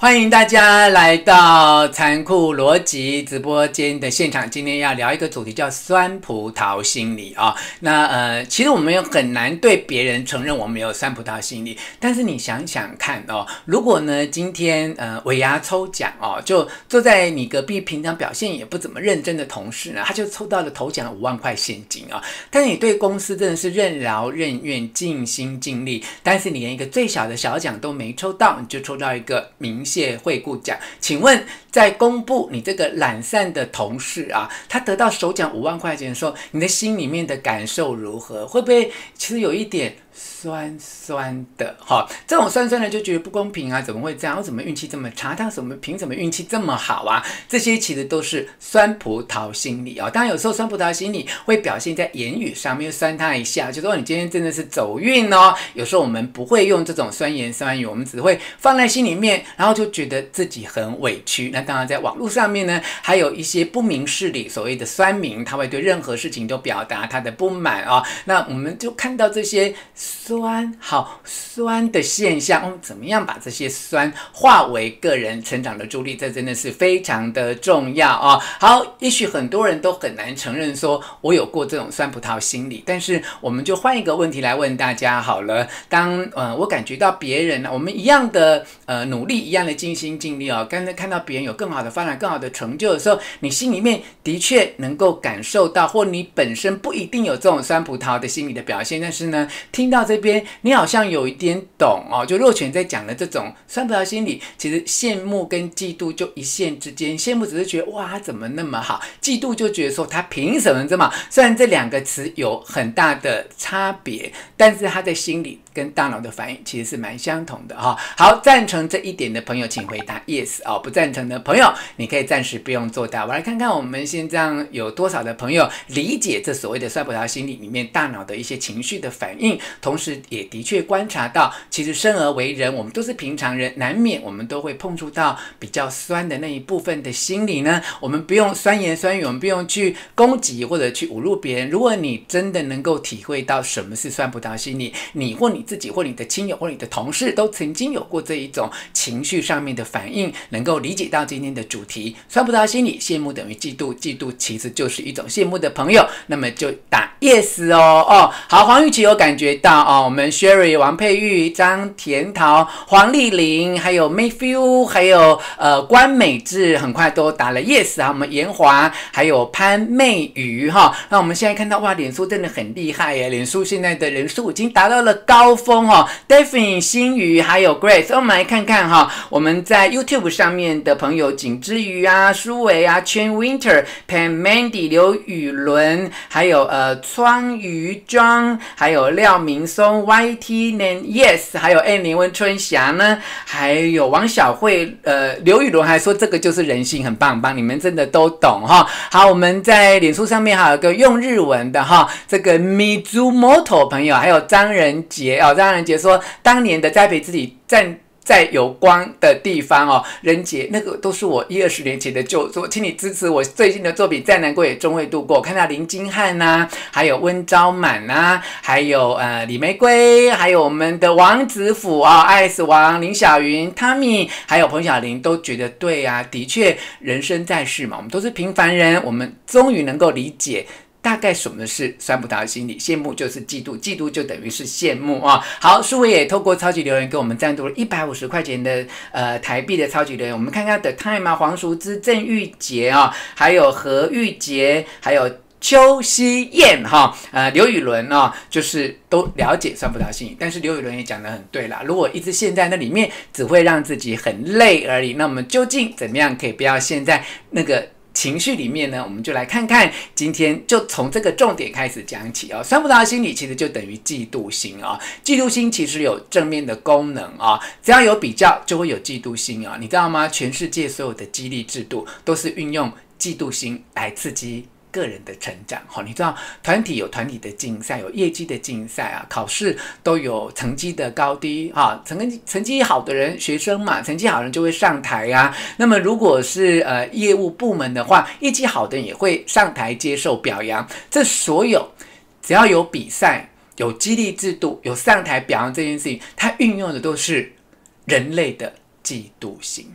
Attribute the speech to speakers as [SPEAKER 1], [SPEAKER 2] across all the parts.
[SPEAKER 1] 欢迎大家来到残酷逻辑直播间的现场。今天要聊一个主题，叫酸葡萄心理啊。那呃，其实我们又很难对别人承认我们有酸葡萄心理。但是你想想看哦，如果呢今天呃尾牙抽奖哦，就坐在你隔壁，平常表现也不怎么认真的同事呢，他就抽到了头奖五万块现金啊。但是你对公司真的是任劳任怨、尽心尽力，但是你连一个最小的小奖都没抽到，你就抽到一个明谢惠顾奖，请问在公布你这个懒散的同事啊，他得到首奖五万块钱的时候，你的心里面的感受如何？会不会其实有一点？酸酸的哈，这种酸酸的就觉得不公平啊！怎么会这样？我怎么运气这么差？他怎么凭什么运气这么好啊？这些其实都是酸葡萄心理啊。当然有时候酸葡萄心理会表现在言语上面，酸他一下，就说你今天真的是走运哦。有时候我们不会用这种酸言酸语，我们只会放在心里面，然后就觉得自己很委屈。那当然在网络上面呢，还有一些不明事理，所谓的酸民，他会对任何事情都表达他的不满啊。那我们就看到这些。酸，好酸的现象，我们怎么样把这些酸化为个人成长的助力？这真的是非常的重要哦。好，也许很多人都很难承认说我有过这种酸葡萄心理，但是我们就换一个问题来问大家好了。当呃我感觉到别人，我们一样的呃努力，一样的尽心尽力哦，刚才看到别人有更好的发展、更好的成就的时候，你心里面的确能够感受到，或你本身不一定有这种酸葡萄的心理的表现，但是呢，听。到这边，你好像有一点懂哦。就若权在讲的这种酸葡萄心理，其实羡慕跟嫉妒就一线之间。羡慕只是觉得哇，他怎么那么好；嫉妒就觉得说他凭什么这么好。虽然这两个词有很大的差别，但是他在心里跟大脑的反应其实是蛮相同的哈。好，赞成这一点的朋友，请回答 yes 哦。不赞成的朋友，你可以暂时不用作答。我来看看我们现在有多少的朋友理解这所谓的酸葡萄心理里面大脑的一些情绪的反应。同时，也的确观察到，其实生而为人，我们都是平常人，难免我们都会碰触到比较酸的那一部分的心理呢。我们不用酸言酸语，我们不用去攻击或者去侮辱别人。如果你真的能够体会到什么是酸葡萄心理，你或你自己或你的亲友或你的同事都曾经有过这一种情绪上面的反应，能够理解到今天的主题：酸葡萄心理，羡慕等于嫉妒，嫉妒其实就是一种羡慕的朋友。那么就打 yes 哦哦，好，黄玉琪有感觉到。哦，我们 Sherry、王佩玉、张甜桃、黄丽玲，还有 Mayfew，还有呃关美智，很快都打了 yes 啊。我们严华，还有潘媚瑜哈。那我们现在看到哇，脸书真的很厉害耶！脸书现在的人数已经达到了高峰哦。Daphne、新宇还有 Grace，我们来看看哈，我们在 YouTube 上面的朋友景之瑜啊、苏维啊、Chen Winter、Pan Mandy、刘宇伦，还有呃苍鱼庄，还有廖明。松 YT n Yes，还有 N 林温春霞呢，还有王小慧，呃，刘雨龙还说这个就是人性，很棒棒，你们真的都懂哈。好，我们在脸书上面还有个用日文的哈，这个 Mizumoto 朋友，还有张仁杰哦，张仁杰说当年的栽培自己站。在有光的地方哦，人杰，那个都是我一二十年前的旧作，请你支持我最近的作品，再难过也终会度过。看到林金汉呐、啊，还有温昭满呐、啊，还有呃李玫瑰，还有我们的王子府啊、哦，爱死王林小云、Tommy，还有彭小玲，都觉得对啊，的确，人生在世嘛，我们都是平凡人，我们终于能够理解。大概什么是酸葡萄心理？羡慕就是嫉妒，嫉妒就等于是羡慕啊、好，书伟也透过超级留言给我们赞助了一百五十块钱的呃台币的超级留言。我们看看 The Time 啊，黄淑芝、郑玉洁啊，还有何玉洁，还有邱希燕哈，呃刘宇伦啊，就是都了解酸葡萄心理。但是刘宇伦也讲得很对啦，如果一直陷在那里面，只会让自己很累而已。那我们究竟怎么样可以不要陷在那个？情绪里面呢，我们就来看看，今天就从这个重点开始讲起哦。酸葡萄心理其实就等于嫉妒心啊、哦，嫉妒心其实有正面的功能啊、哦，只要有比较就会有嫉妒心啊、哦，你知道吗？全世界所有的激励制度都是运用嫉妒心来刺激。个人的成长，哈，你知道团体有团体的竞赛，有业绩的竞赛啊，考试都有成绩的高低，哈，成绩成绩好的人，学生嘛，成绩好的人就会上台呀。那么如果是呃业务部门的话，业绩好的人也会上台接受表扬。这所有只要有比赛、有激励制度、有上台表扬这件事情，它运用的都是人类的。嫉妒心。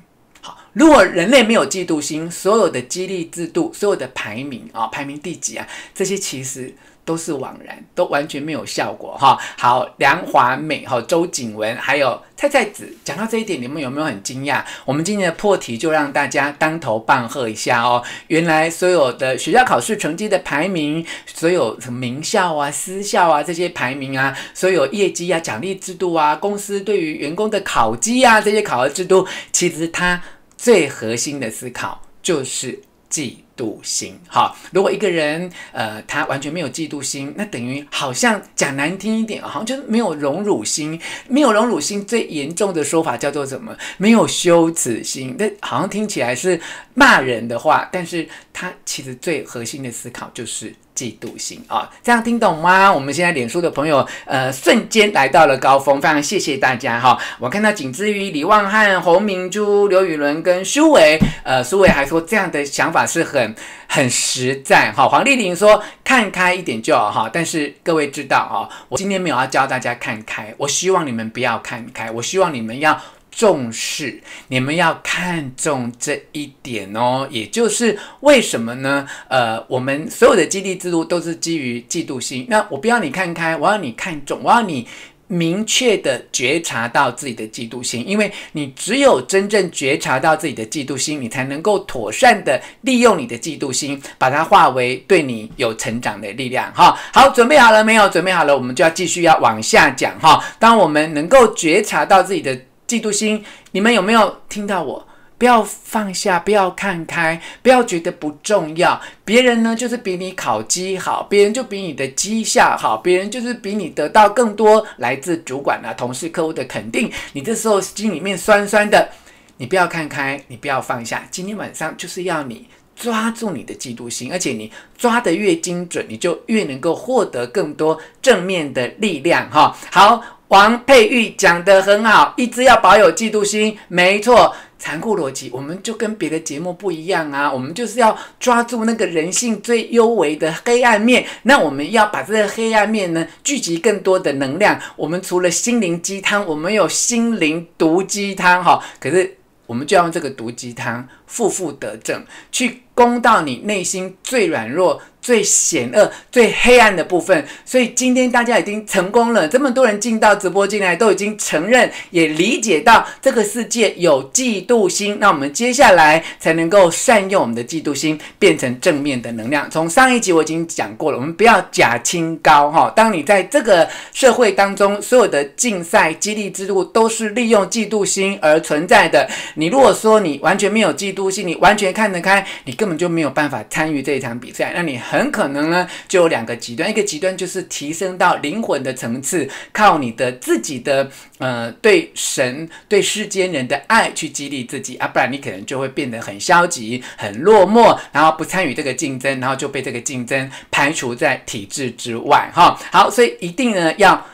[SPEAKER 1] 如果人类没有嫉妒心，所有的激励制度、所有的排名啊，排名第几啊，这些其实。都是枉然，都完全没有效果哈。好，梁华美哈，周景文，还有菜菜子，讲到这一点，你们有没有很惊讶？我们今天的破题就让大家当头棒喝一下哦。原来所有的学校考试成绩的排名，所有名校啊、私校啊这些排名啊，所有业绩啊、奖励制度啊，公司对于员工的考绩啊这些考核制度，其实它最核心的思考就是。嫉妒心，好。如果一个人，呃，他完全没有嫉妒心，那等于好像讲难听一点，好像就是没有荣辱心。没有荣辱心，最严重的说法叫做什么？没有羞耻心。那好像听起来是骂人的话，但是他其实最核心的思考就是。嫉妒心啊，这样听懂吗？我们现在脸书的朋友，呃，瞬间来到了高峰，非常谢谢大家哈。我看到仅次于李旺汉、洪明珠、刘宇伦跟苏伟，呃，苏伟还说这样的想法是很很实在哈。黄丽玲说看开一点就好哈，但是各位知道哈，我今天没有要教大家看开，我希望你们不要看开，我希望你们要。重视，你们要看重这一点哦。也就是为什么呢？呃，我们所有的激励制度都是基于嫉妒心。那我不要你看开，我要你看重，我要你明确的觉察到自己的嫉妒心。因为你只有真正觉察到自己的嫉妒心，你才能够妥善的利用你的嫉妒心，把它化为对你有成长的力量。哈，好，准备好了没有？准备好了，我们就要继续要往下讲。哈，当我们能够觉察到自己的。嫉妒心，你们有没有听到我？不要放下，不要看开，不要觉得不重要。别人呢，就是比你考绩好，别人就比你的绩效好，别人就是比你得到更多来自主管啊、同事、客户的肯定。你这时候心里面酸酸的，你不要看开，你不要放下。今天晚上就是要你抓住你的嫉妒心，而且你抓得越精准，你就越能够获得更多正面的力量。哈，好。王佩玉讲得很好，一直要保有嫉妒心，没错。残酷逻辑，我们就跟别的节目不一样啊，我们就是要抓住那个人性最幽微的黑暗面。那我们要把这个黑暗面呢，聚集更多的能量。我们除了心灵鸡汤，我们有心灵毒鸡汤哈。可是我们就要用这个毒鸡汤，负负得正，去攻到你内心最软弱。最险恶、最黑暗的部分，所以今天大家已经成功了。这么多人进到直播进来，都已经承认，也理解到这个世界有嫉妒心。那我们接下来才能够善用我们的嫉妒心，变成正面的能量。从上一集我已经讲过了，我们不要假清高哈。当你在这个社会当中，所有的竞赛、激励制度都是利用嫉妒心而存在的。你如果说你完全没有嫉妒心，你完全看得开，你根本就没有办法参与这一场比赛。那你很可能呢，就有两个极端，一个极端就是提升到灵魂的层次，靠你的自己的呃对神、对世间人的爱去激励自己啊，不然你可能就会变得很消极、很落寞，然后不参与这个竞争，然后就被这个竞争排除在体制之外哈。好，所以一定呢要。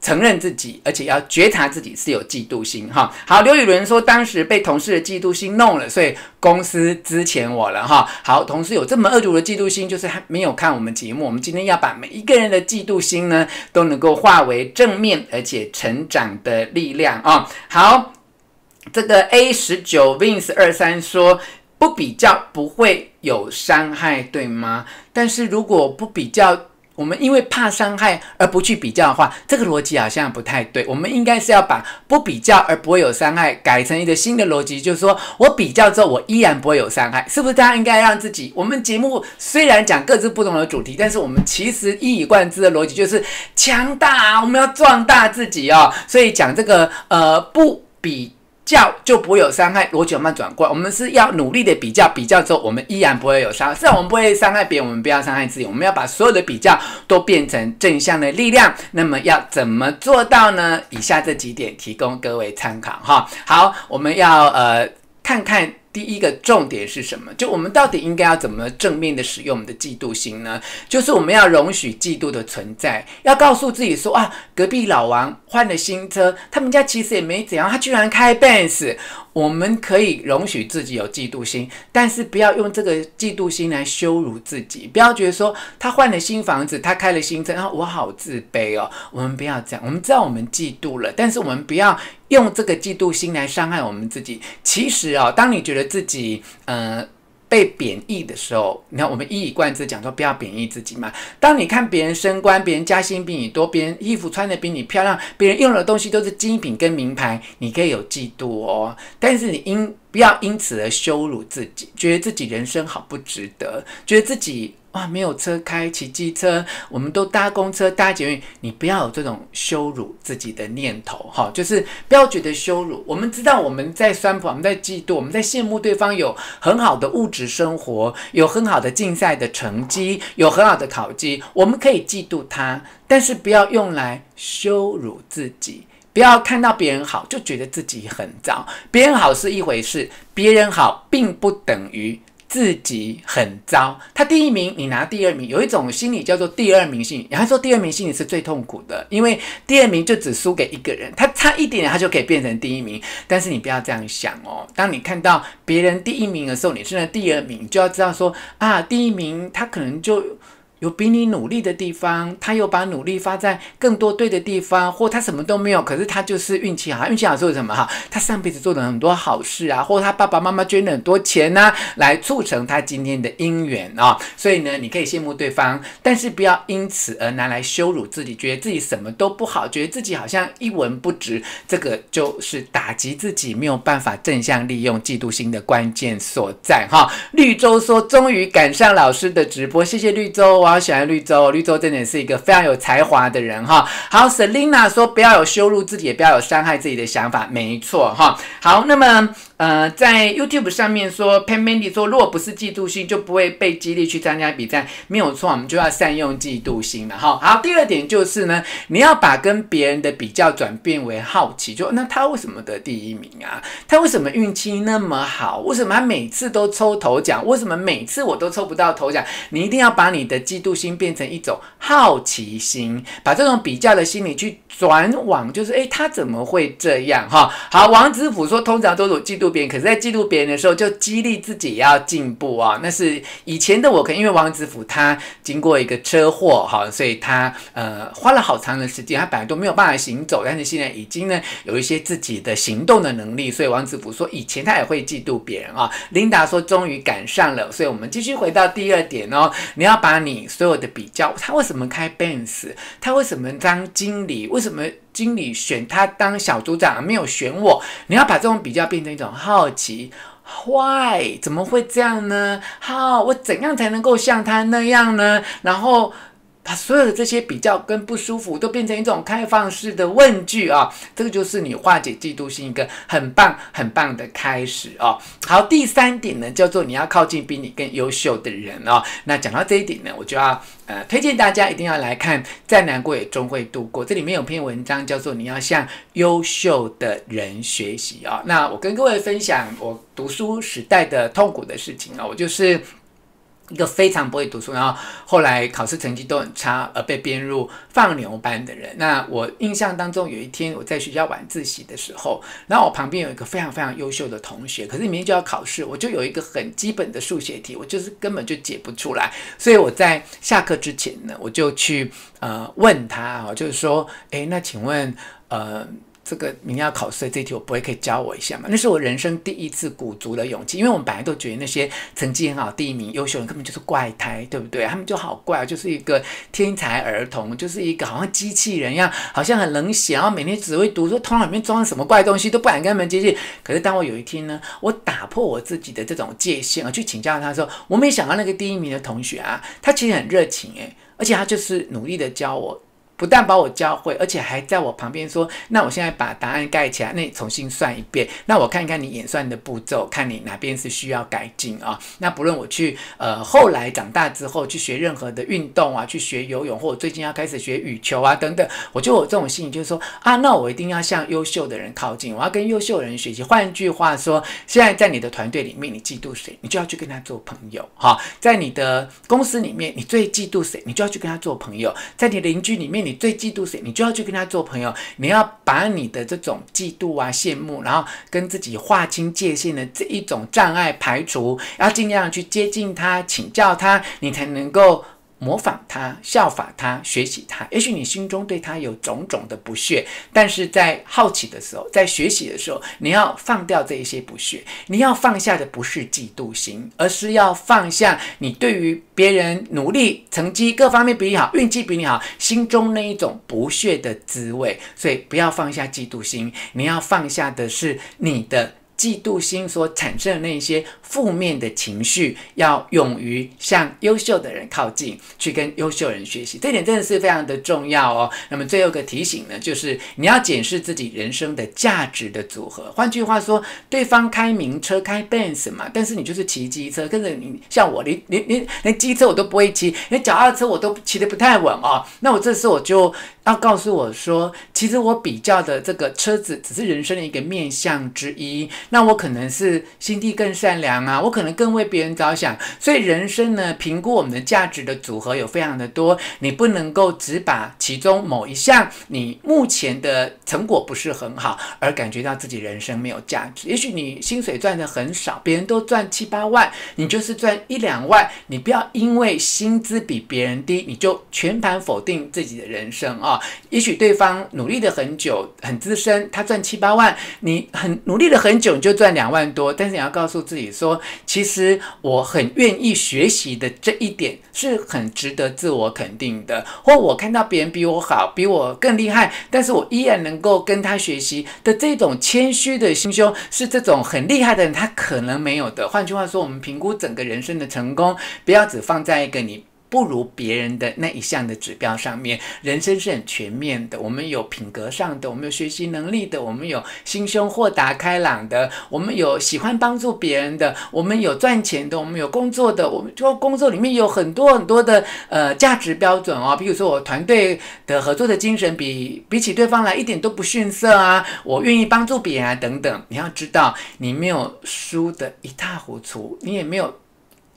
[SPEAKER 1] 承认自己，而且要觉察自己是有嫉妒心哈。好，刘宇伦说当时被同事的嫉妒心弄了，所以公司资遣我了哈。好，同事有这么恶毒的嫉妒心，就是还没有看我们节目。我们今天要把每一个人的嫉妒心呢，都能够化为正面而且成长的力量啊。好，这个 A 十九 Vince 二三说不比较不会有伤害，对吗？但是如果不比较。我们因为怕伤害而不去比较的话，这个逻辑好像不太对。我们应该是要把不比较而不会有伤害改成一个新的逻辑，就是说我比较之后我依然不会有伤害，是不是？大家应该让自己。我们节目虽然讲各自不同的主题，但是我们其实一以贯之的逻辑就是强大，我们要壮大自己哦。所以讲这个呃不比。较就不会有伤害，逻辑慢慢转过来。我们是要努力的比较，比较之后我们依然不会有伤害。虽然我们不会伤害别人，我们不要伤害自己。我们要把所有的比较都变成正向的力量。那么要怎么做到呢？以下这几点提供各位参考哈。好，我们要呃看看。第一个重点是什么？就我们到底应该要怎么正面的使用我们的嫉妒心呢？就是我们要容许嫉妒的存在，要告诉自己说啊，隔壁老王换了新车，他们家其实也没怎样，他居然开 Benz，我们可以容许自己有嫉妒心，但是不要用这个嫉妒心来羞辱自己。不要觉得说他换了新房子，他开了新车，然后，我好自卑哦。我们不要这样。我们知道我们嫉妒了，但是我们不要用这个嫉妒心来伤害我们自己。其实哦，当你觉得自己嗯。被贬义的时候，你看我们一以贯之讲说不要贬义自己嘛。当你看别人升官，别人加薪比你多，别人衣服穿的比你漂亮，别人用的东西都是精品跟名牌，你可以有嫉妒哦。但是你因不要因此而羞辱自己，觉得自己人生好不值得，觉得自己。哇，没有车开，骑机车，我们都搭公车、搭捷运。你不要有这种羞辱自己的念头，哈，就是不要觉得羞辱。我们知道我们在酸葡，我们在嫉妒，我们在羡慕对方有很好的物质生活，有很好的竞赛的成绩，有很好的考绩，我们可以嫉妒他，但是不要用来羞辱自己。不要看到别人好就觉得自己很糟，别人好是一回事，别人好并不等于。自己很糟，他第一名，你拿第二名，有一种心理叫做第二名心理。然后说第二名心理是最痛苦的，因为第二名就只输给一个人，他差一点他就可以变成第一名。但是你不要这样想哦，当你看到别人第一名的时候，你是那第二名，就要知道说啊，第一名他可能就。有比你努力的地方，他又把努力发在更多对的地方，或他什么都没有，可是他就是运气好。运气好是什么哈？他上辈子做了很多好事啊，或他爸爸妈妈捐了很多钱呐、啊，来促成他今天的姻缘啊。所以呢，你可以羡慕对方，但是不要因此而拿来羞辱自己，觉得自己什么都不好，觉得自己好像一文不值。这个就是打击自己没有办法正向利用嫉妒心的关键所在哈。绿洲说，终于赶上老师的直播，谢谢绿洲。好喜欢绿洲，绿洲真的是一个非常有才华的人哈。好，Selina 说不要有羞辱自己，也不要有伤害自己的想法，没错哈。好，那么。呃，在 YouTube 上面说，Pan Mandy 说，如果不是嫉妒心，就不会被激励去参加比赛，没有错，我们就要善用嫉妒心了哈。好，第二点就是呢，你要把跟别人的比较转变为好奇，就那他为什么得第一名啊？他为什么运气那么好？为什么他每次都抽头奖？为什么每次我都抽不到头奖？你一定要把你的嫉妒心变成一种好奇心，把这种比较的心理去转往，就是诶，他怎么会这样哈？好，王子府说，通常都有嫉妒。别人，可是，在嫉妒别人的时候，就激励自己要进步啊、那是以前的我，可因为王子府他经过一个车祸哈，所以他呃花了好长的时间，他本来都没有办法行走，但是现在已经呢有一些自己的行动的能力。所以王子府说，以前他也会嫉妒别人啊。琳达说，终于赶上了。所以我们继续回到第二点哦，你要把你所有的比较，他为什么开 Benz？他为什么当经理？为什么？经理选他当小组长，没有选我。你要把这种比较变成一种好奇，Why？怎么会这样呢？？How？，我怎样才能够像他那样呢？然后。把所有的这些比较跟不舒服都变成一种开放式的问句啊，这个就是你化解嫉妒心一个很棒很棒的开始哦。好，第三点呢，叫做你要靠近比你更优秀的人哦。那讲到这一点呢，我就要呃推荐大家一定要来看，再难过也终会度过。这里面有篇文章叫做你要向优秀的人学习啊。那我跟各位分享我读书时代的痛苦的事情啊，我就是。一个非常不会读书，然后后来考试成绩都很差，而被编入放牛班的人。那我印象当中，有一天我在学校晚自习的时候，然后我旁边有一个非常非常优秀的同学，可是明天就要考试，我就有一个很基本的数学题，我就是根本就解不出来。所以我在下课之前呢，我就去呃问他啊，就是说，诶，那请问呃。这个明天要考试的这题，我不会可以教我一下吗？那是我人生第一次鼓足了勇气，因为我们本来都觉得那些成绩很好、第一名、优秀人根本就是怪胎，对不对？他们就好怪，就是一个天才儿童，就是一个好像机器人一样，好像很冷血，然后每天只会读，说头脑里面装了什么怪东西，都不敢跟他们接近。可是当我有一天呢，我打破我自己的这种界限，而去请教他说，我没想到那个第一名的同学啊，他其实很热情诶，而且他就是努力的教我。不但把我教会，而且还在我旁边说：“那我现在把答案盖起来，那你重新算一遍。那我看看你演算的步骤，看你哪边是需要改进啊。那不论我去呃后来长大之后去学任何的运动啊，去学游泳，或者最近要开始学羽球啊等等，我就有这种心理，就是说啊，那我一定要向优秀的人靠近，我要跟优秀的人学习。换句话说，现在在你的团队里面，你嫉妒谁，你就要去跟他做朋友。哈，在你的公司里面，你最嫉妒谁，你就要去跟他做朋友。在你邻居里面，你最嫉妒谁，你就要去跟他做朋友。你要把你的这种嫉妒啊、羡慕，然后跟自己划清界限的这一种障碍排除，要尽量去接近他、请教他，你才能够。模仿他，效法他，学习他。也许你心中对他有种种的不屑，但是在好奇的时候，在学习的时候，你要放掉这一些不屑。你要放下的不是嫉妒心，而是要放下你对于别人努力、成绩各方面比你好、运气比你好，心中那一种不屑的滋味。所以不要放下嫉妒心，你要放下的是你的。嫉妒心所产生的那些负面的情绪，要勇于向优秀的人靠近，去跟优秀人学习，这点真的是非常的重要哦。那么最后一个提醒呢，就是你要检视自己人生的价值的组合。换句话说，对方开名车开 Benz 嘛，但是你就是骑机车，跟着你像我，连连连连机车我都不会骑，连脚踏车我都骑得不太稳哦。那我这时候我就要告诉我说，其实我比较的这个车子只是人生的一个面向之一。那我可能是心地更善良啊，我可能更为别人着想，所以人生呢，评估我们的价值的组合有非常的多，你不能够只把其中某一项你目前的成果不是很好而感觉到自己人生没有价值。也许你薪水赚的很少，别人都赚七八万，你就是赚一两万，你不要因为薪资比别人低，你就全盘否定自己的人生啊。也许对方努力了很久，很资深，他赚七八万，你很努力了很久，你就赚两万多，但是你要告诉自己说，其实我很愿意学习的这一点是很值得自我肯定的。或我看到别人比我好，比我更厉害，但是我依然能够跟他学习的这种谦虚的心胸，是这种很厉害的人他可能没有的。换句话说，我们评估整个人生的成功，不要只放在一个你。不如别人的那一项的指标上面，人生是很全面的。我们有品格上的，我们有学习能力的，我们有心胸豁达开朗的，我们有喜欢帮助别人的，我们有赚钱的，我们有工作的。我们就工作里面有很多很多的呃价值标准哦。比如说我团队的合作的精神比比起对方来一点都不逊色啊，我愿意帮助别人啊等等。你要知道，你没有输得一塌糊涂，你也没有。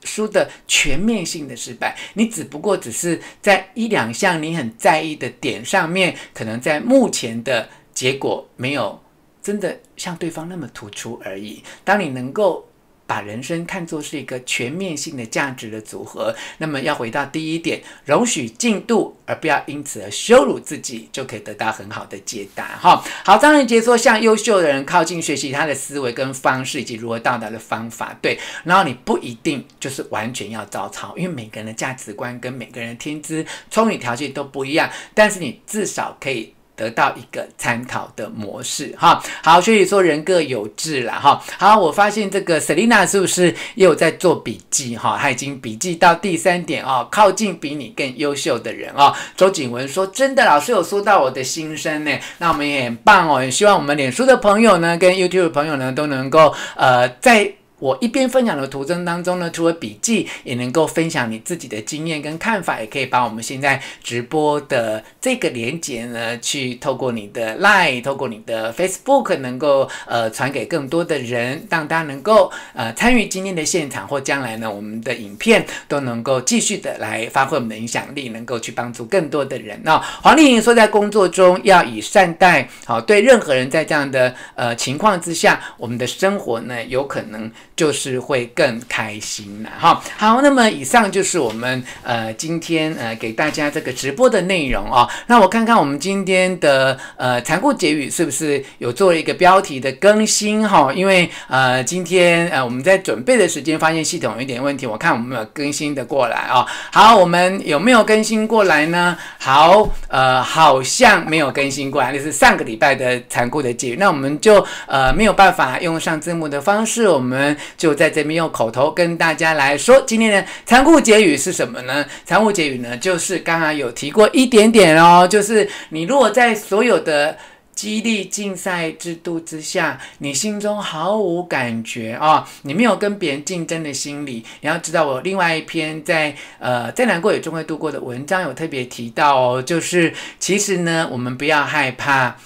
[SPEAKER 1] 输的全面性的失败，你只不过只是在一两项你很在意的点上面，可能在目前的结果没有真的像对方那么突出而已。当你能够。把人生看作是一个全面性的价值的组合，那么要回到第一点，容许进度，而不要因此而羞辱自己，就可以得到很好的解答。哈，好，张仁杰说，向优秀的人靠近，学习他的思维跟方式，以及如何到达的方法。对，然后你不一定就是完全要照抄，因为每个人的价值观跟每个人的天资、聪明条件都不一样，但是你至少可以。得到一个参考的模式哈，好，所以说人各有志了哈。好，我发现这个 Selina 是不是又有在做笔记哈？他已经笔记到第三点哦，靠近比你更优秀的人哦。周景文说：“真的，老师有说到我的心声呢。”那我们也很棒哦，也希望我们脸书的朋友呢，跟 YouTube 朋友呢，都能够呃在。我一边分享的途中当中呢，除了笔记，也能够分享你自己的经验跟看法，也可以把我们现在直播的这个连接呢，去透过你的 Line，透过你的 Facebook，能够呃传给更多的人，让大家能够呃参与今天的现场，或将来呢，我们的影片都能够继续的来发挥我们的影响力，能够去帮助更多的人。那黄丽莹说，在工作中要以善待，好，对任何人，在这样的呃情况之下，我们的生活呢，有可能。就是会更开心了哈。好，那么以上就是我们呃今天呃给大家这个直播的内容哦。那我看看我们今天的呃残酷结语是不是有做了一个标题的更新哈？因为呃今天呃我们在准备的时间发现系统有一点问题，我看我们有更新的过来哦。好，我们有没有更新过来呢？好，呃好像没有更新过来，那是上个礼拜的残酷的结语。那我们就呃没有办法用上字幕的方式，我们。就在这边用口头跟大家来说，今天的残酷结语是什么呢？残酷结语呢，就是刚刚有提过一点点哦，就是你如果在所有的激励竞赛制度之下，你心中毫无感觉哦，你没有跟别人竞争的心理。你要知道，我另外一篇在呃再难过也终会度过的文章有特别提到哦，就是其实呢，我们不要害怕。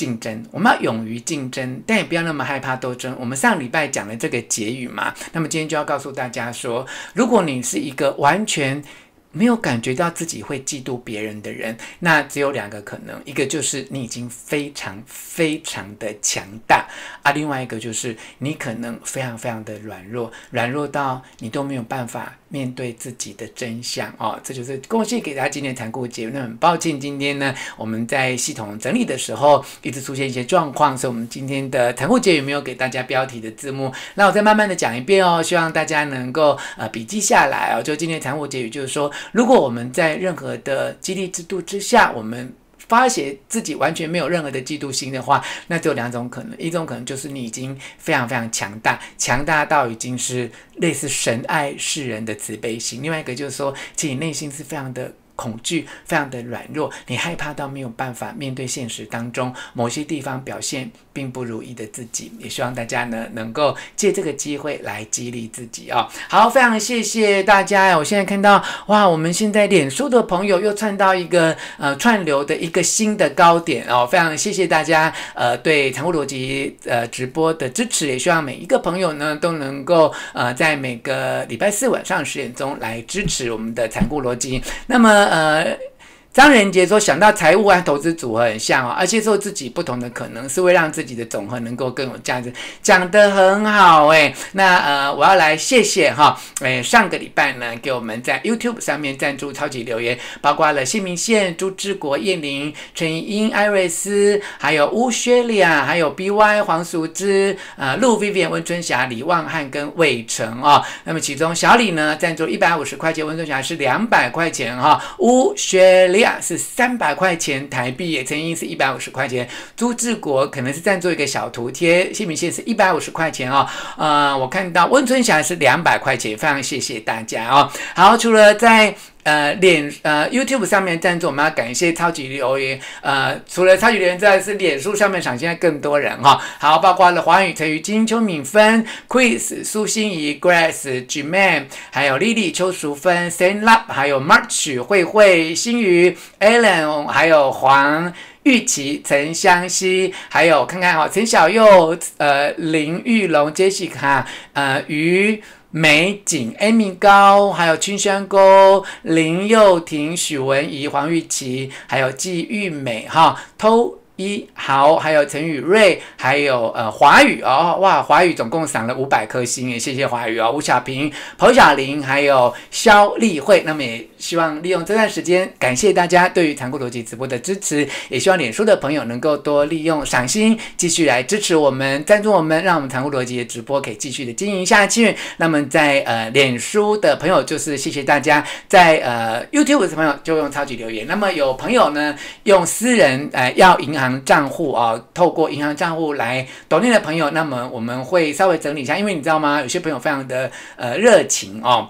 [SPEAKER 1] 竞争，我们要勇于竞争，但也不要那么害怕斗争。我们上礼拜讲了这个结语嘛，那么今天就要告诉大家说，如果你是一个完全没有感觉到自己会嫉妒别人的人，那只有两个可能，一个就是你已经非常非常的强大啊，另外一个就是你可能非常非常的软弱，软弱到你都没有办法面对自己的真相哦。这就是恭喜给大家今天残酷节目。那很抱歉，今天呢我们在系统整理的时候一直出现一些状况，所以我们今天的残酷节目没有给大家标题的字幕。那我再慢慢的讲一遍哦，希望大家能够呃笔记下来哦。就今天残酷结语就是说。如果我们在任何的激励制度之下，我们发现自己完全没有任何的嫉妒心的话，那只有两种可能：一种可能就是你已经非常非常强大，强大到已经是类似神爱世人的慈悲心；另外一个就是说，其实你内心是非常的恐惧，非常的软弱，你害怕到没有办法面对现实当中某些地方表现并不如意的自己，也希望大家呢能够借这个机会来激励自己哦。好，非常谢谢大家。我现在看到哇，我们现在脸书的朋友又窜到一个呃串流的一个新的高点哦，非常谢谢大家呃对残酷逻辑呃直播的支持，也希望每一个朋友呢都能够呃在每个礼拜四晚上十点钟来支持我们的残酷逻辑。那么呃。张仁杰说：“想到财务和投资组合很像哦，而且说自己不同的可能是会让自己的总和能够更有价值，讲得很好诶。那呃，我要来谢谢哈，诶，上个礼拜呢，给我们在 YouTube 上面赞助超级留言，包括了谢明宪、朱志国、叶玲、陈英、艾瑞斯，还有乌薛利亚，还有 BY 黄淑芝，呃，陆 Vivian、温春霞、李旺汉跟魏晨哦。那么其中小李呢，赞助一百五十块钱，温春霞是两百块钱哈，乌薛利。”是三百块钱台币，也曾经是一百五十块钱。朱志国可能是赞助一个小图贴，谢明宪是一百五十块钱哦。呃，我看到温春霞是两百块钱，非常谢谢大家哦。好，除了在。呃，脸呃，YouTube 上面赞助，我们要感谢超级留言。呃，除了超级留言之外，是脸书上面赏，现在更多人哈。好，包括了华宇、陈宇、金、邱敏芬、Chris、苏心怡、Grace、Gman，还有 Lily、邱淑芬、Sand Lab，还有 March、慧慧、新宇、Alan，还有黄玉琪、陈香熙，还有看看哈，陈小佑、呃，林玉龙、Jessica，呃，于。美景、Amy 高，还有清山沟、林佑廷、许文怡、黄玉琪，还有季玉美，哈，偷。一豪，还有陈宇瑞，还有呃华语哦，哇，华语总共赏了五百颗星，也谢谢华语哦。吴小平、彭小玲，还有肖丽慧，那么也希望利用这段时间，感谢大家对于残酷逻辑直播的支持，也希望脸书的朋友能够多利用赏心，继续来支持我们，赞助我们，让我们残酷逻辑的直播可以继续的经营下去。那么在呃脸书的朋友就是谢谢大家，在呃 YouTube 的朋友就用超级留言。那么有朋友呢用私人呃要银行。账户啊，透过银行账户来抖内的朋友，那么我们会稍微整理一下，因为你知道吗？有些朋友非常的呃热情哦。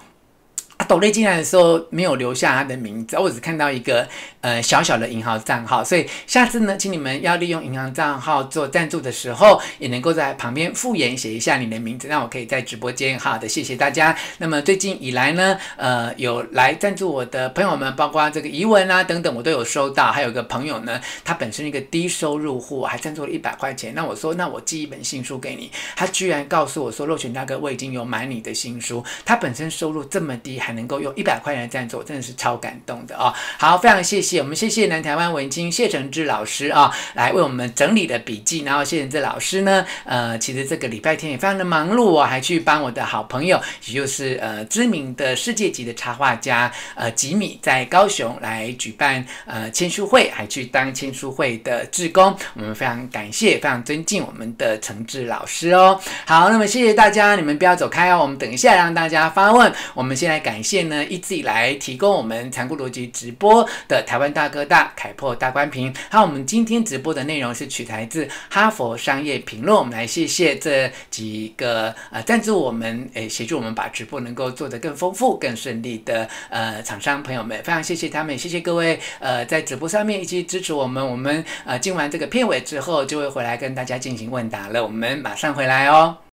[SPEAKER 1] 他抖内进来的时候没有留下他的名字，我只看到一个呃小小的银行账号，所以下次呢，请你们要利用银行账号做赞助的时候，也能够在旁边附言写一下你的名字，让我可以在直播间好的谢谢大家。那么最近以来呢，呃，有来赞助我的朋友们，包括这个怡文啊等等，我都有收到。还有个朋友呢，他本身一个低收入户，还赞助了一百块钱。那我说，那我寄一本新书给你，他居然告诉我说，若权大哥，我已经有买你的新书。他本身收入这么低，还能够用一百块钱赞助，真的是超感动的哦。好，非常谢谢我们，谢谢南台湾文青谢承志老师啊、来为我们整理的笔记。然后谢承志老师呢，呃，其实这个礼拜天也非常的忙碌哦，还去帮我的好朋友，也就是呃知名的世界级的插画家呃吉米，在高雄来举办呃签书会，还去当签书会的志工。我们非常感谢，非常尊敬我们的承志老师哦。好，那么谢谢大家，你们不要走开哦，我们等一下让大家发问。我们先来感谢呢。一直以来提供我们残酷逻辑直播的台湾大哥大凯破大官平，好，我们今天直播的内容是取材自哈佛商业评论，我们来谢谢这几个呃赞助我们，诶协助我们把直播能够做得更丰富、更顺利的呃厂商朋友们，非常谢谢他们，谢谢各位呃在直播上面一起支持我们，我们呃进完这个片尾之后就会回来跟大家进行问答了，我们马上回来哦。